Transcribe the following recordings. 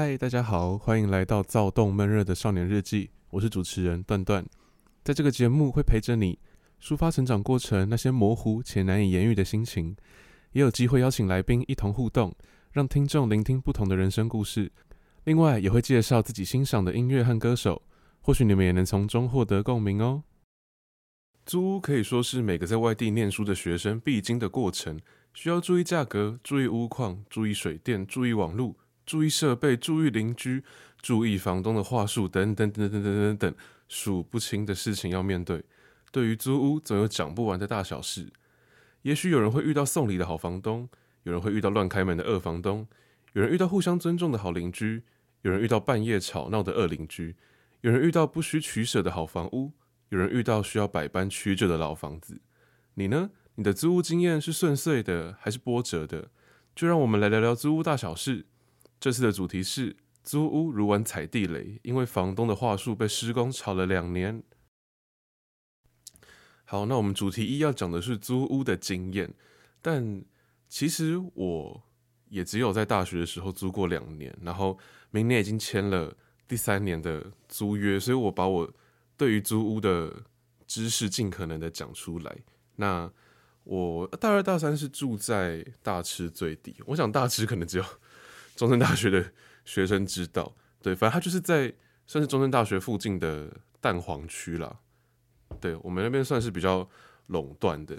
嗨，大家好，欢迎来到躁动闷热的少年日记。我是主持人段段，在这个节目会陪着你抒发成长过程那些模糊且难以言喻的心情，也有机会邀请来宾一同互动，让听众聆听不同的人生故事。另外，也会介绍自己欣赏的音乐和歌手，或许你们也能从中获得共鸣哦。租屋可以说是每个在外地念书的学生必经的过程，需要注意价格，注意屋况，注意水电，注意网路。注意设备，注意邻居，注意房东的话术，等等等等等等等，数不清的事情要面对。对于租屋，总有讲不完的大小事。也许有人会遇到送礼的好房东，有人会遇到乱开门的恶房东，有人遇到互相尊重的好邻居，有人遇到半夜吵闹的恶邻居，有人遇到不需取舍的好房屋，有人遇到需要百般屈就的老房子。你呢？你的租屋经验是顺遂的还是波折的？就让我们来聊聊租屋大小事。这次的主题是租屋如玩踩地雷，因为房东的话术被施工吵了两年。好，那我们主题一要讲的是租屋的经验，但其实我也只有在大学的时候租过两年，然后明年已经签了第三年的租约，所以我把我对于租屋的知识尽可能的讲出来。那我大二大三是住在大池最底，我想大池可能只有。中正大学的学生知道，对，反正他就是在算是中正大学附近的蛋黄区啦。对，我们那边算是比较垄断的。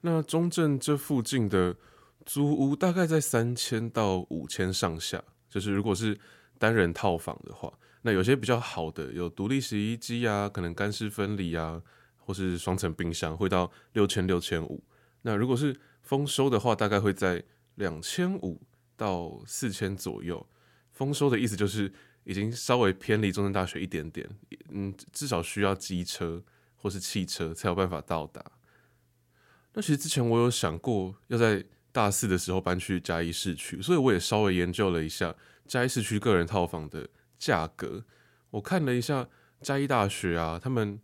那中正这附近的租屋大概在三千到五千上下，就是如果是单人套房的话，那有些比较好的有独立洗衣机啊，可能干湿分离啊，或是双层冰箱，会到六千六千五。那如果是丰收的话，大概会在两千五。到四千左右，丰收的意思就是已经稍微偏离中正大学一点点，嗯，至少需要机车或是汽车才有办法到达。那其实之前我有想过要在大四的时候搬去嘉义市区，所以我也稍微研究了一下嘉义市区个人套房的价格。我看了一下嘉义大学啊，他们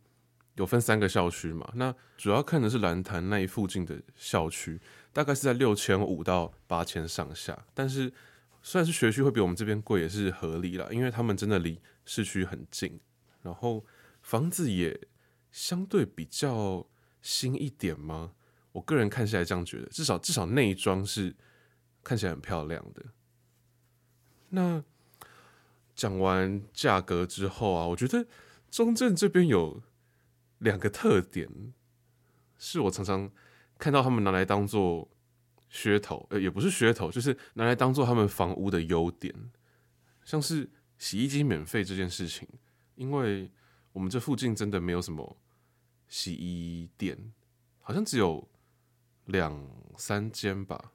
有分三个校区嘛，那主要看的是兰潭那一附近的校区。大概是在六千五到八千上下，但是虽然是学区会比我们这边贵，也是合理啦，因为他们真的离市区很近，然后房子也相对比较新一点嘛。我个人看起来这样觉得，至少至少内装是看起来很漂亮的。那讲完价格之后啊，我觉得中正这边有两个特点，是我常常。看到他们拿来当做噱头，呃，也不是噱头，就是拿来当做他们房屋的优点，像是洗衣机免费这件事情，因为我们这附近真的没有什么洗衣店，好像只有两三间吧，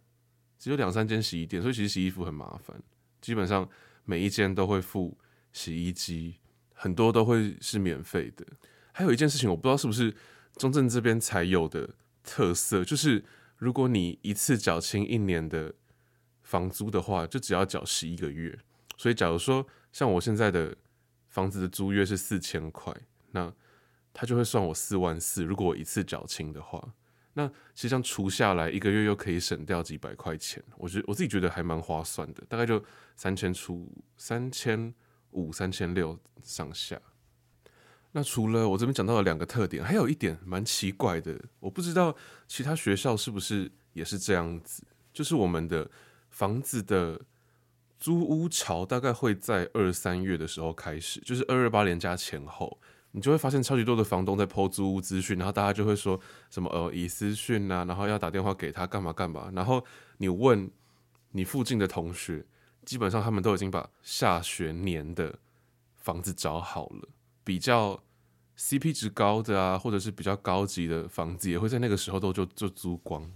只有两三间洗衣店，所以其实洗衣服很麻烦，基本上每一间都会附洗衣机，很多都会是免费的。还有一件事情，我不知道是不是中正这边才有的。特色就是，如果你一次缴清一年的房租的话，就只要缴十一个月。所以，假如说像我现在的房子的租约是四千块，那他就会算我四万四。如果我一次缴清的话，那实际上除下来，一个月又可以省掉几百块钱。我觉得我自己觉得还蛮划算的，大概就三千出，三千五、三千六上下。那除了我这边讲到的两个特点，还有一点蛮奇怪的，我不知道其他学校是不是也是这样子，就是我们的房子的租屋潮大概会在二三月的时候开始，就是二二八连假前后，你就会发现超级多的房东在抛租屋资讯，然后大家就会说什么呃以私讯啊，然后要打电话给他干嘛干嘛，然后你问你附近的同学，基本上他们都已经把下学年的房子找好了。比较 CP 值高的啊，或者是比较高级的房子，也会在那个时候都就就租光。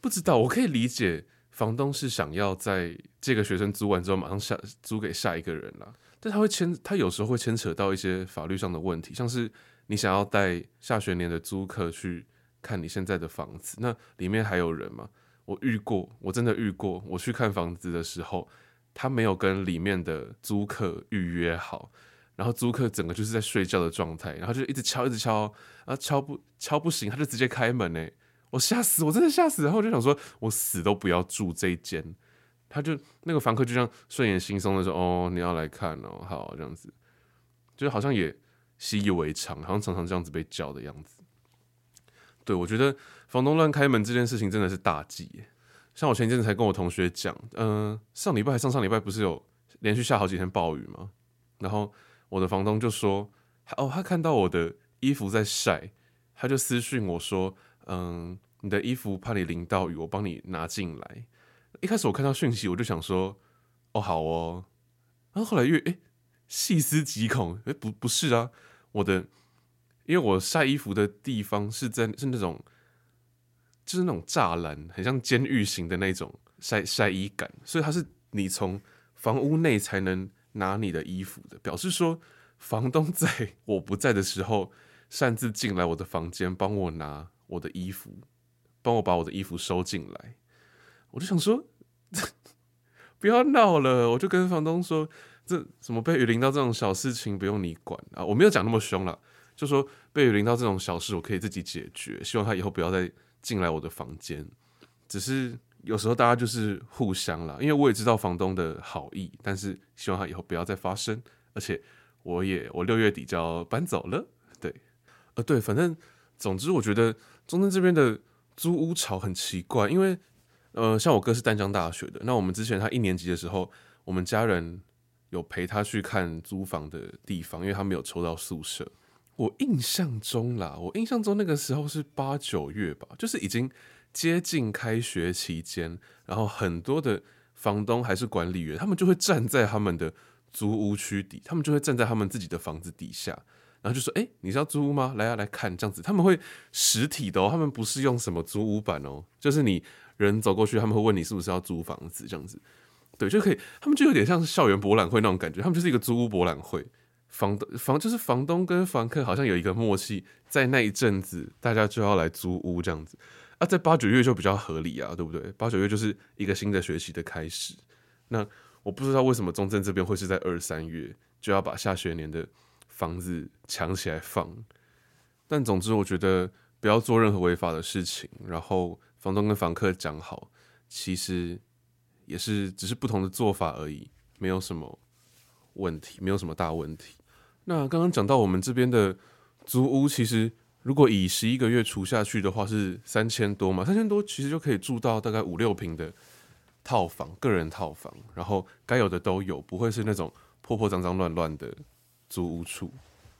不知道，我可以理解房东是想要在这个学生租完之后马上下租给下一个人啦，但他会牵，他有时候会牵扯到一些法律上的问题，像是你想要带下学年的租客去看你现在的房子，那里面还有人吗？我遇过，我真的遇过，我去看房子的时候，他没有跟里面的租客预约好。然后租客整个就是在睡觉的状态，然后就一直敲，一直敲，然后敲不敲不行，他就直接开门哎，我吓死，我真的吓死，然后我就想说，我死都不要住这一间，他就那个房客就这样顺眼惺忪的说：“哦，你要来看哦，好这样子，就好像也习以为常，好像常常这样子被叫的样子。”对，我觉得房东乱开门这件事情真的是大忌。像我前一阵子才跟我同学讲，嗯、上礼拜还上上礼拜不是有连续下好几天暴雨吗？然后我的房东就说：“哦，他看到我的衣服在晒，他就私讯我说：‘嗯，你的衣服怕你淋到雨，我帮你拿进来。’一开始我看到讯息，我就想说：‘哦，好哦。’然后后来越诶细思极恐，诶，不不是啊，我的。”因为我晒衣服的地方是在是那种，就是那种栅栏，很像监狱型的那种晒晒衣杆，所以它是你从房屋内才能拿你的衣服的，表示说房东在我不在的时候擅自进来我的房间帮我拿我的衣服，帮我把我的衣服收进来，我就想说 不要闹了，我就跟房东说，这什么被雨淋到这种小事情不用你管啊，我没有讲那么凶了。就说被雨淋到这种小事，我可以自己解决。希望他以后不要再进来我的房间。只是有时候大家就是互相啦，因为我也知道房东的好意，但是希望他以后不要再发生。而且我也我六月底就要搬走了，对，呃对，反正总之我觉得中正这边的租屋潮很奇怪，因为呃像我哥是淡江大学的，那我们之前他一年级的时候，我们家人有陪他去看租房的地方，因为他没有抽到宿舍。我印象中啦，我印象中那个时候是八九月吧，就是已经接近开学期间，然后很多的房东还是管理员，他们就会站在他们的租屋区底，他们就会站在他们自己的房子底下，然后就说：“哎，你是要租屋吗？来啊，来看这样子。”他们会实体的哦，他们不是用什么租屋板哦，就是你人走过去，他们会问你是不是要租房子这样子，对，就可以，他们就有点像是校园博览会那种感觉，他们就是一个租屋博览会。房东房就是房东跟房客好像有一个默契，在那一阵子大家就要来租屋这样子啊，在八九月就比较合理啊，对不对？八九月就是一个新的学期的开始。那我不知道为什么中正这边会是在二三月就要把下学年的房子抢起来放，但总之我觉得不要做任何违法的事情，然后房东跟房客讲好，其实也是只是不同的做法而已，没有什么问题，没有什么大问题。那刚刚讲到我们这边的租屋，其实如果以十一个月除下去的话，是三千多嘛？三千多其实就可以住到大概五六平的套房，个人套房，然后该有的都有，不会是那种破破脏脏乱乱的租屋处。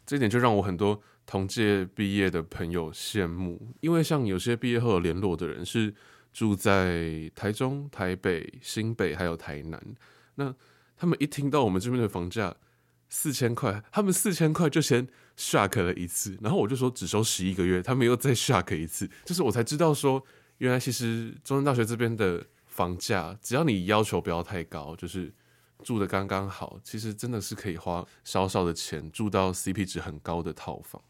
这点就让我很多同届毕业的朋友羡慕，因为像有些毕业后有联络的人是住在台中、台北、新北还有台南，那他们一听到我们这边的房价，四千块，他们四千块就先 shock 了一次，然后我就说只收十一个月，他们又再 shock 一次，就是我才知道说，原来其实中山大学这边的房价，只要你要求不要太高，就是住的刚刚好，其实真的是可以花少少的钱住到 CP 值很高的套房。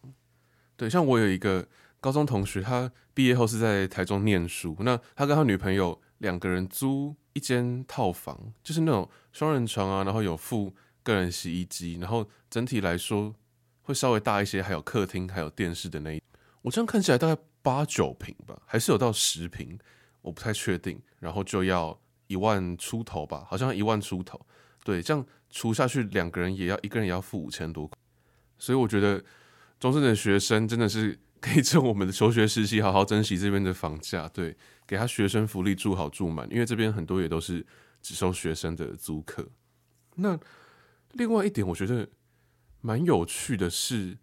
对，像我有一个高中同学，他毕业后是在台中念书，那他跟他女朋友两个人租一间套房，就是那种双人床啊，然后有附。个人洗衣机，然后整体来说会稍微大一些，还有客厅，还有电视的那一，我这样看起来大概八九平吧，还是有到十平，我不太确定。然后就要一万出头吧，好像一万出头。对，这样除下去，两个人也要一个人也要付五千多。所以我觉得中正的学生真的是可以趁我们的求学时期好好珍惜这边的房价，对，给他学生福利住好住满，因为这边很多也都是只收学生的租客。那。另外一点，我觉得蛮有趣的是，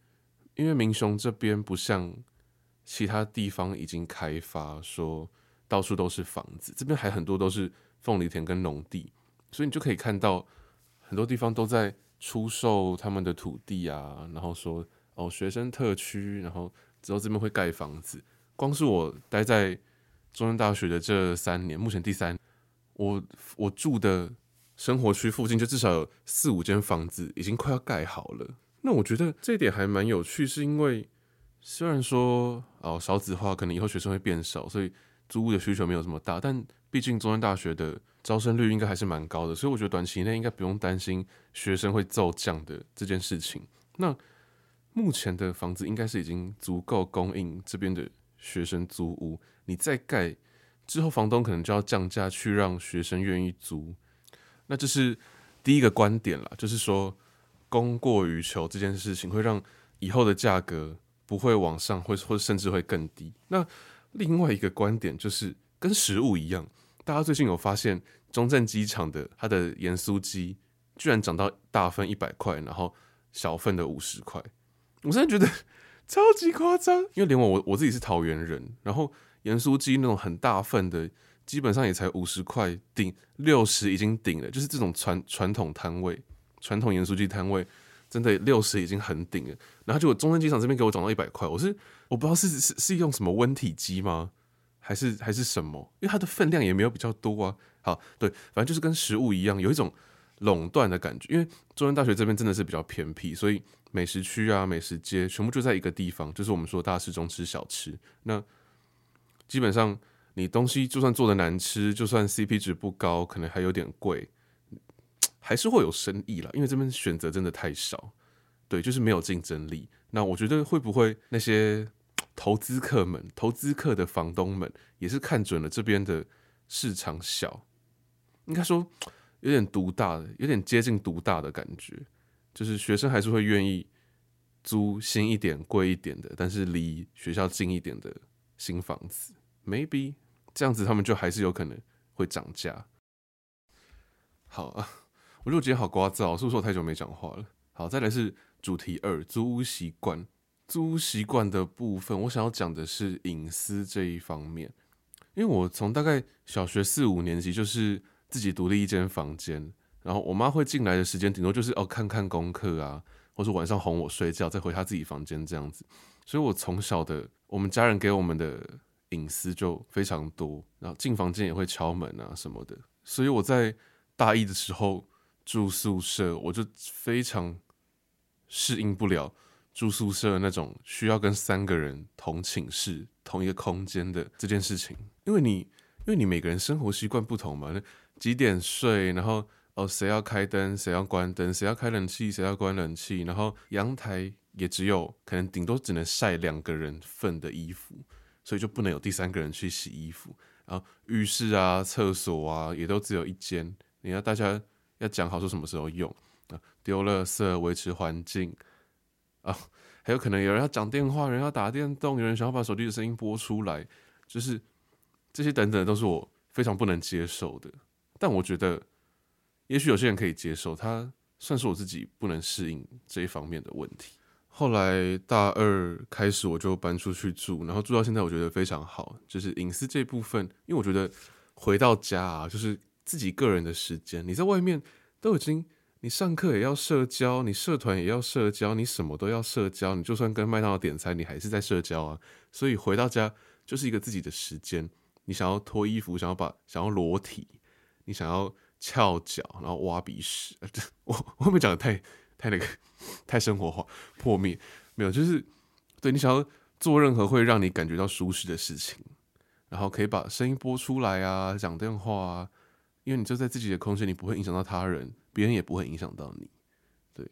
因为民雄这边不像其他地方已经开发，说到处都是房子，这边还很多都是凤梨田跟农地，所以你就可以看到很多地方都在出售他们的土地啊，然后说哦学生特区，然后之后这边会盖房子。光是我待在中山大学的这三年，目前第三，我我住的。生活区附近就至少有四五间房子已经快要盖好了，那我觉得这一点还蛮有趣，是因为虽然说哦少子化可能以后学生会变少，所以租屋的需求没有这么大，但毕竟中山大学的招生率应该还是蛮高的，所以我觉得短期内应该不用担心学生会骤降的这件事情。那目前的房子应该是已经足够供应这边的学生租屋，你再盖。之后房东可能就要降价去让学生愿意租。那这是第一个观点啦，就是说供过于求这件事情会让以后的价格不会往上，或或甚至会更低。那另外一个观点就是跟食物一样，大家最近有发现中正机场的它的盐酥鸡居然涨到大份一百块，然后小份的五十块，我真的觉得超级夸张。因为连我我我自己是桃园人，然后盐酥鸡那种很大份的。基本上也才五十块顶，六十已经顶了。就是这种传传统摊位、传统盐酥鸡摊位，真的六十已经很顶了。然后就我中山机场这边给我涨到一百块，我是我不知道是是是用什么温体鸡吗？还是还是什么？因为它的分量也没有比较多啊。好，对，反正就是跟食物一样，有一种垄断的感觉。因为中山大学这边真的是比较偏僻，所以美食区啊、美食街全部就在一个地方，就是我们说大市中吃小吃。那基本上。你东西就算做的难吃，就算 CP 值不高，可能还有点贵，还是会有生意啦。因为这边选择真的太少，对，就是没有竞争力。那我觉得会不会那些投资客们、投资客的房东们，也是看准了这边的市场小，应该说有点独大的，有点接近独大的感觉，就是学生还是会愿意租新一点、贵一点的，但是离学校近一点的新房子，maybe。这样子，他们就还是有可能会涨价。好啊，我就觉得我今天好聒噪，是不是我太久没讲话了？好，再来是主题二，租屋习惯。租屋习惯的部分，我想要讲的是隐私这一方面。因为我从大概小学四五年级就是自己独立一间房间，然后我妈会进来的时间顶多就是哦看看功课啊，或是晚上哄我睡觉，再回她自己房间这样子。所以我从小的我们家人给我们的。隐私就非常多，然后进房间也会敲门啊什么的，所以我在大一的时候住宿舍，我就非常适应不了住宿舍那种需要跟三个人同寝室、同一个空间的这件事情，因为你因为你每个人生活习惯不同嘛，那几点睡，然后哦谁要开灯，谁要关灯，谁要开冷气，谁要关冷气，然后阳台也只有可能顶多只能晒两个人份的衣服。所以就不能有第三个人去洗衣服，然后浴室啊、厕所啊也都只有一间。你要大家要讲好说什么时候用啊，丢垃圾、维持环境啊，还有可能有人要讲电话，有人要打电动，有人想要把手机的声音播出来，就是这些等等都是我非常不能接受的。但我觉得，也许有些人可以接受，他算是我自己不能适应这一方面的问题。后来大二开始我就搬出去住，然后住到现在，我觉得非常好。就是隐私这部分，因为我觉得回到家啊，就是自己个人的时间。你在外面都已经，你上课也要社交，你社团也要社交，你什么都要社交。你就算跟麦当劳点餐，你还是在社交啊。所以回到家就是一个自己的时间。你想要脱衣服，想要把想要裸体，你想要翘脚，然后挖鼻屎。我我会不会讲的太？太那个，太生活化、破灭，没有，就是对你想要做任何会让你感觉到舒适的事情，然后可以把声音播出来啊，讲电话啊，因为你就在自己的空间，你不会影响到他人，别人也不会影响到你，对，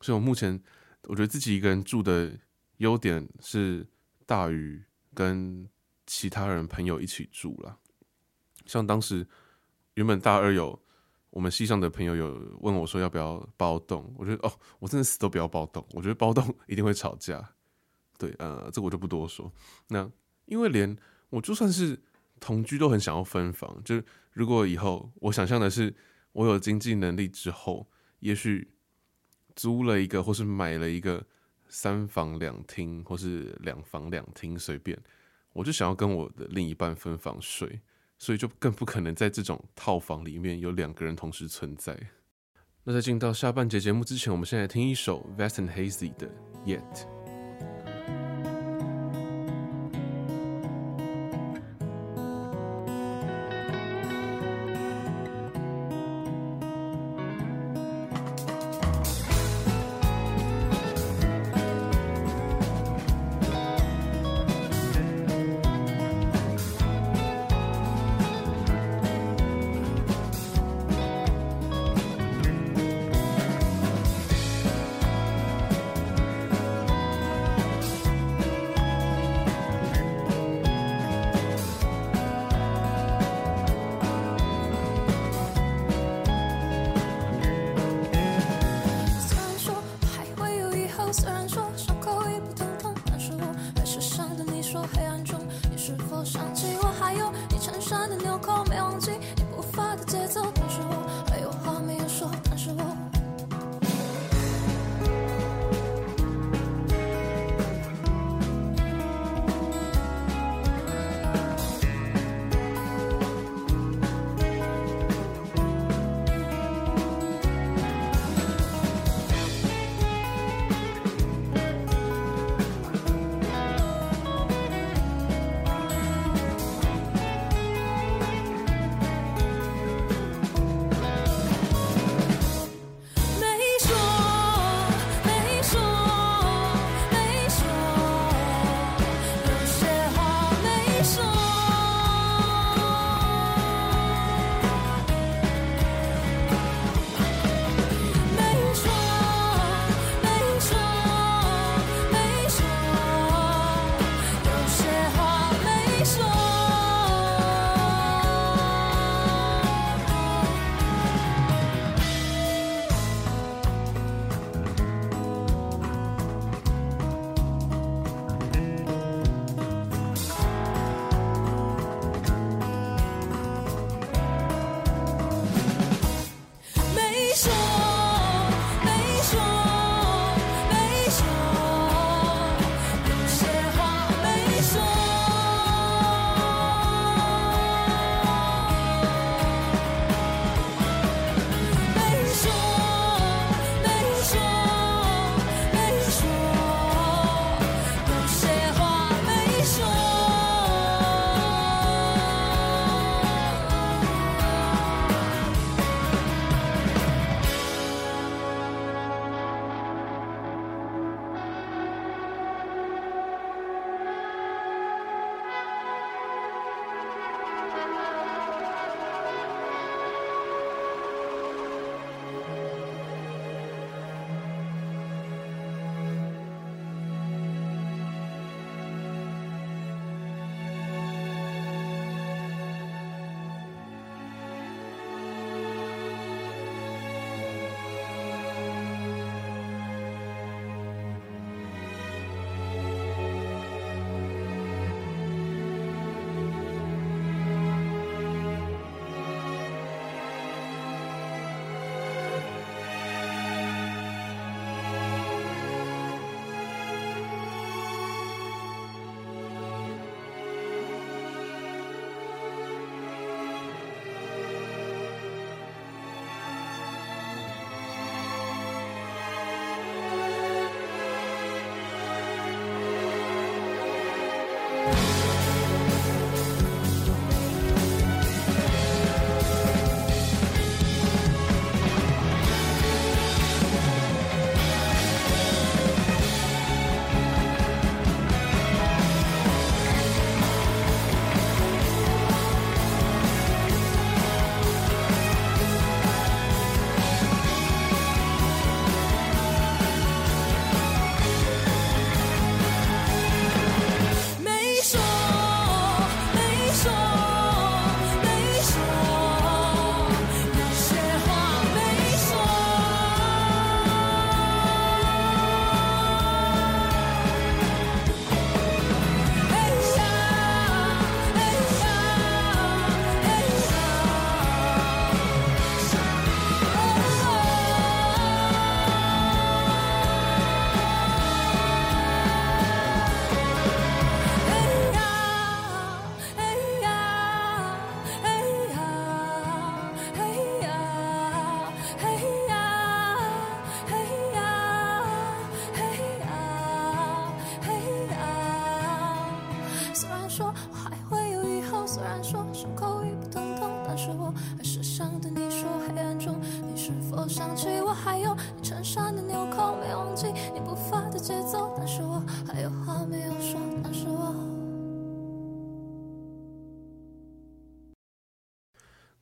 所以我目前我觉得自己一个人住的优点是大于跟其他人朋友一起住了，像当时原本大二有。我们系上的朋友有问我说要不要包栋，我觉得哦，我真的死都不要包栋，我觉得包栋一定会吵架。对，呃，这个我就不多说。那因为连我就算是同居都很想要分房，就是如果以后我想象的是我有经济能力之后，也许租了一个或是买了一个三房两厅或是两房两厅随便，我就想要跟我的另一半分房睡。所以就更不可能在这种套房里面有两个人同时存在。那在进到下半节节目之前，我们先来听一首 Vest and Hazy 的 Yet。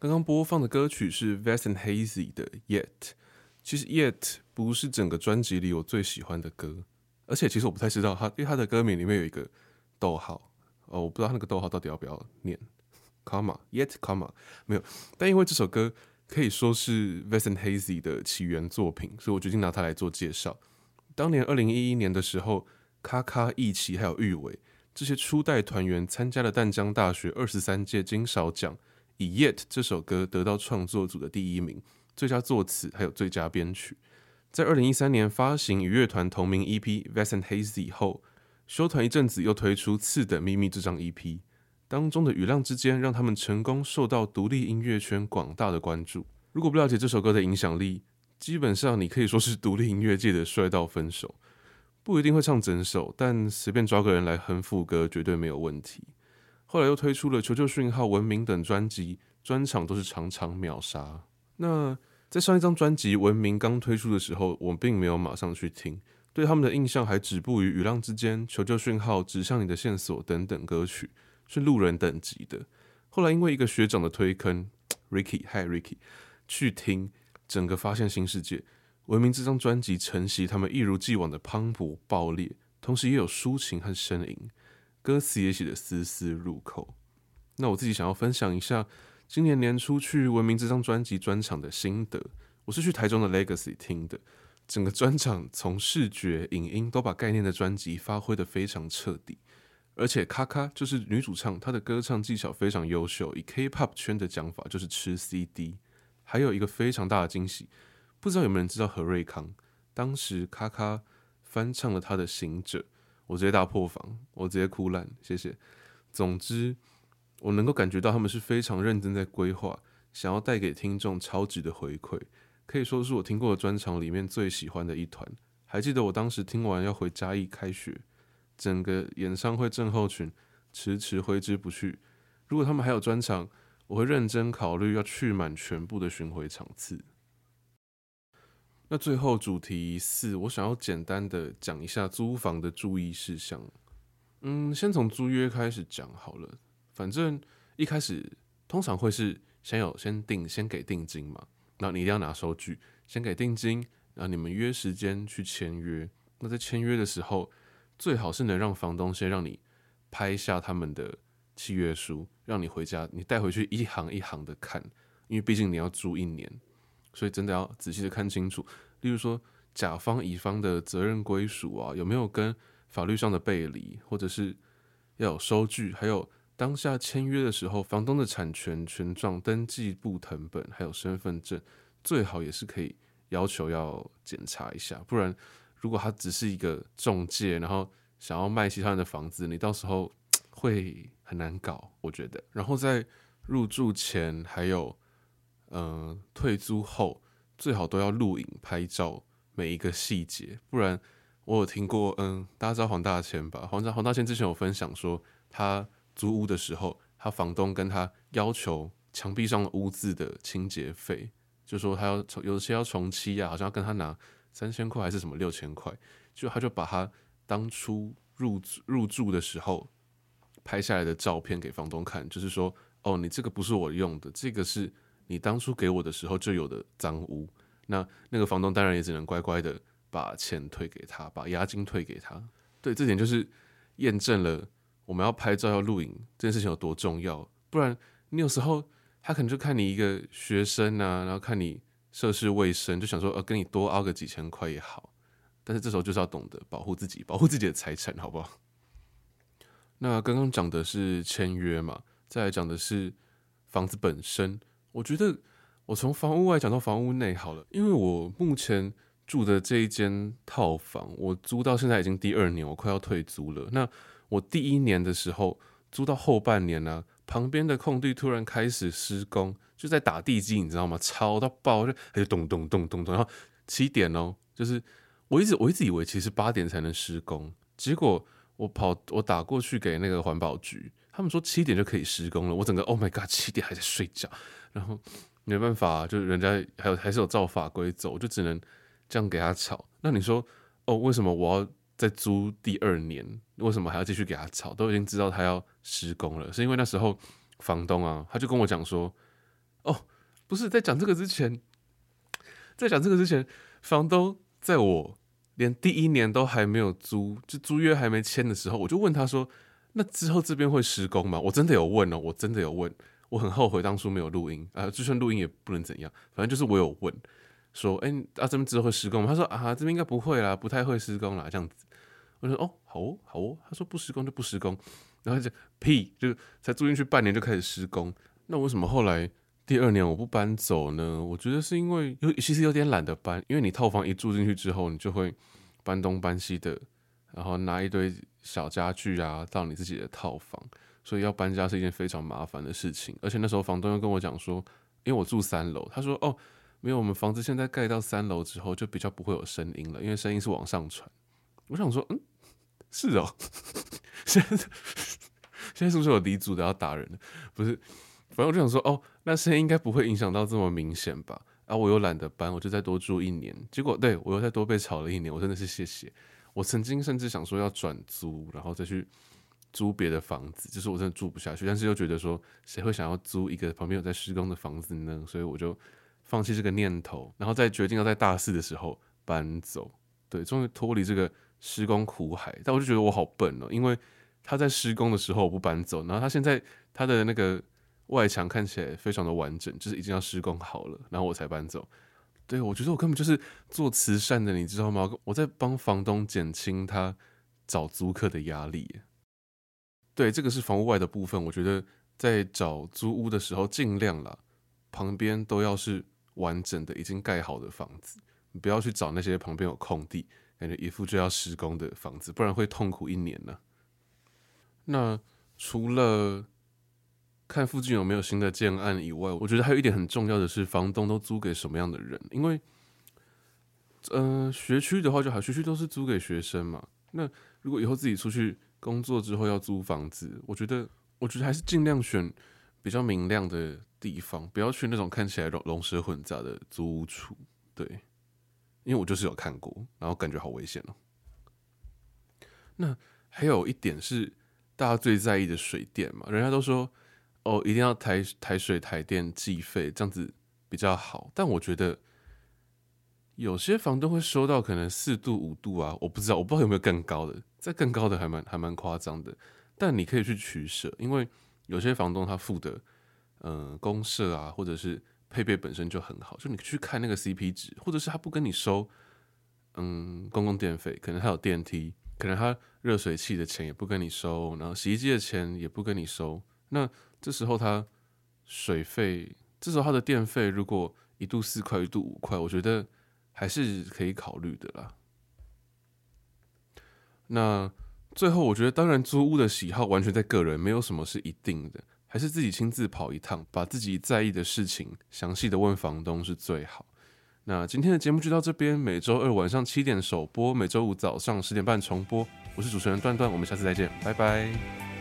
刚刚播放的歌曲是 Vast & Hazy 的 Yet。其实 Yet 不是整个专辑里我最喜欢的歌，而且其实我不太知道他，因为他的歌名里面有一个逗号哦，我不知道他那个逗号到底要不要念 comma Yet comma 没有。但因为这首歌可以说是 Vast & Hazy 的起源作品，所以我决定拿它来做介绍。当年二零一一年的时候，卡卡、翊琪还有玉伟这些初代团员参加了淡江大学二十三届金勺奖，以《Yet》这首歌得到创作组的第一名，最佳作词还有最佳编曲。在二零一三年发行与乐团同名 EP《Vast and Hazy》后，休团一阵子，又推出《次等秘密》这张 EP，当中的《雨浪之间》让他们成功受到独立音乐圈广大的关注。如果不了解这首歌的影响力，基本上你可以说是独立音乐界的帅到分手。不一定会唱整首，但随便抓个人来哼副歌绝对没有问题。后来又推出了《求救讯号》《文明》等专辑，专场都是场场秒杀。那在上一张专辑《文明》刚推出的时候，我并没有马上去听，对他们的印象还止步于《雨浪之间》《求救讯号》《指向你的线索》等等歌曲，是路人等级的。后来因为一个学长的推坑，Ricky，Hi Ricky，去听，整个发现新世界。《文明》这张专辑承袭他们一如既往的磅礴爆裂，同时也有抒情和呻吟，歌词也写得丝丝入扣。那我自己想要分享一下。今年年初去《文明》这张专辑专场的心得，我是去台中的 Legacy 听的。整个专场从视觉、影音都把概念的专辑发挥得非常彻底，而且咔咔就是女主唱，她的歌唱技巧非常优秀，以 K-pop 圈的讲法就是吃 CD。还有一个非常大的惊喜，不知道有没有人知道何瑞康？当时咔咔翻唱了他的《行者》，我直接大破防，我直接哭烂，谢谢。总之。我能够感觉到他们是非常认真在规划，想要带给听众超值的回馈，可以说是我听过的专场里面最喜欢的一团。还记得我当时听完要回嘉义开学，整个演唱会症候群迟迟挥之不去。如果他们还有专场，我会认真考虑要去满全部的巡回场次。那最后主题四，我想要简单的讲一下租房的注意事项。嗯，先从租约开始讲好了。反正一开始通常会是先有先定先给定金嘛，那你一定要拿收据，先给定金，然后你们约时间去签约。那在签约的时候，最好是能让房东先让你拍下他们的契约书，让你回家你带回去一行一行的看，因为毕竟你要租一年，所以真的要仔细的看清楚。例如说甲方乙方的责任归属啊，有没有跟法律上的背离，或者是要有收据，还有。当下签约的时候，房东的产权权状、登记簿謄本还有身份证，最好也是可以要求要检查一下。不然，如果他只是一个中介，然后想要卖其他人的房子，你到时候 会很难搞，我觉得。然后在入住前还有嗯、退租后，最好都要录影拍照每一个细节。不然，我有听过，嗯，大家知道黄大千吧？黄大黄大千之前有分享说他。租屋的时候，他房东跟他要求墙壁上的污渍的清洁费，就说他要有些要重漆啊，好像要跟他拿三千块还是什么六千块，就他就把他当初入入住的时候拍下来的照片给房东看，就是说哦，你这个不是我用的，这个是你当初给我的时候就有的脏污。那那个房东当然也只能乖乖的把钱退给他，把押金退给他。对，这点就是验证了。我们要拍照要录影这件事情有多重要？不然你有时候他可能就看你一个学生啊，然后看你涉世未深，就想说呃，跟你多凹个几千块也好。但是这时候就是要懂得保护自己，保护自己的财产，好不好？那刚刚讲的是签约嘛，再来讲的是房子本身。我觉得我从房屋外讲到房屋内好了，因为我目前住的这一间套房，我租到现在已经第二年，我快要退租了。那我第一年的时候租到后半年呢、旁边的空地突然开始施工，就在打地基，你知道吗？吵到爆，就就咚咚咚咚咚，然后七点哦，就是我一直我一直以为其实八点才能施工，结果我跑我打过去给那个环保局，他们说七点就可以施工了，我整个 Oh my God，七点还在睡觉，然后没办法，就人家还有还是有照法规走，就只能这样给他吵。那你说哦，为什么我要？在租第二年，为什么还要继续给他吵？都已经知道他要施工了，是因为那时候房东啊，他就跟我讲说：“哦，不是在讲这个之前，在讲这个之前，房东在我连第一年都还没有租，就租约还没签的时候，我就问他说：‘那之后这边会施工吗？’我真的有问哦，我真的有问，我很后悔当初没有录音啊，就算录音也不能怎样，反正就是我有问。”说，哎、欸，啊，这边之后会施工吗？他说啊，这边应该不会啦，不太会施工啦，这样子。我说哦，好哦，好哦。他说不施工就不施工，然后就屁，就才住进去半年就开始施工。那为什么后来第二年我不搬走呢？我觉得是因为有其实有点懒得搬，因为你套房一住进去之后，你就会搬东搬西的，然后拿一堆小家具啊到你自己的套房，所以要搬家是一件非常麻烦的事情。而且那时候房东又跟我讲说，因为我住三楼，他说哦，没有，我们房子现在盖到三楼之后就比较不会有声音了，因为声音是往上传。我想说，嗯。是哦，现在现在是不是有离组的要打人？不是，反正我就想说，哦，那声音应该不会影响到这么明显吧？啊，我又懒得搬，我就再多住一年。结果对我又再多被吵了一年，我真的是谢谢。我曾经甚至想说要转租，然后再去租别的房子，就是我真的住不下去。但是又觉得说，谁会想要租一个旁边有在施工的房子呢？所以我就放弃这个念头，然后再决定要在大四的时候搬走。对，终于脱离这个。施工苦海，但我就觉得我好笨哦，因为他在施工的时候我不搬走，然后他现在他的那个外墙看起来非常的完整，就是已经要施工好了，然后我才搬走。对，我觉得我根本就是做慈善的，你知道吗？我在帮房东减轻他找租客的压力。对，这个是房屋外的部分，我觉得在找租屋的时候尽量啦，旁边都要是完整的已经盖好的房子，你不要去找那些旁边有空地。感觉一副就要施工的房子，不然会痛苦一年呢、那除了看附近有没有新的建案以外，我觉得还有一点很重要的是，房东都租给什么样的人？因为，呃，学区的话就好，学区都是租给学生嘛。那如果以后自己出去工作之后要租房子，我觉得，我觉得还是尽量选比较明亮的地方，不要去那种看起来龙龙蛇混杂的租屋处。对。因为我就是有看过，然后感觉好危险哦。那还有一点是大家最在意的水电嘛，人家都说哦，一定要台台水台电计费，这样子比较好。但我觉得有些房东会收到可能四度五度啊，我不知道，我不知道有没有更高的，在更高的还蛮还蛮夸张的。但你可以去取舍，因为有些房东他付的嗯、公社啊，或者是。配备本身就很好，就你去看那个 CP 值，或者是他不跟你收，嗯，公共电费，可能他有电梯，可能他热水器的钱也不跟你收，然后洗衣机的钱也不跟你收，那这时候他水费，这时候他的电费如果一度四块，一度五块，我觉得还是可以考虑的啦。那最后，我觉得当然租屋的喜好完全在个人，没有什么是一定的。还是自己亲自跑一趟，把自己在意的事情详细的问房东是最好。那今天的节目就到这边，每周二晚上七点首播，每周五早上十点半重播。我是主持人段段，我们下次再见，拜拜。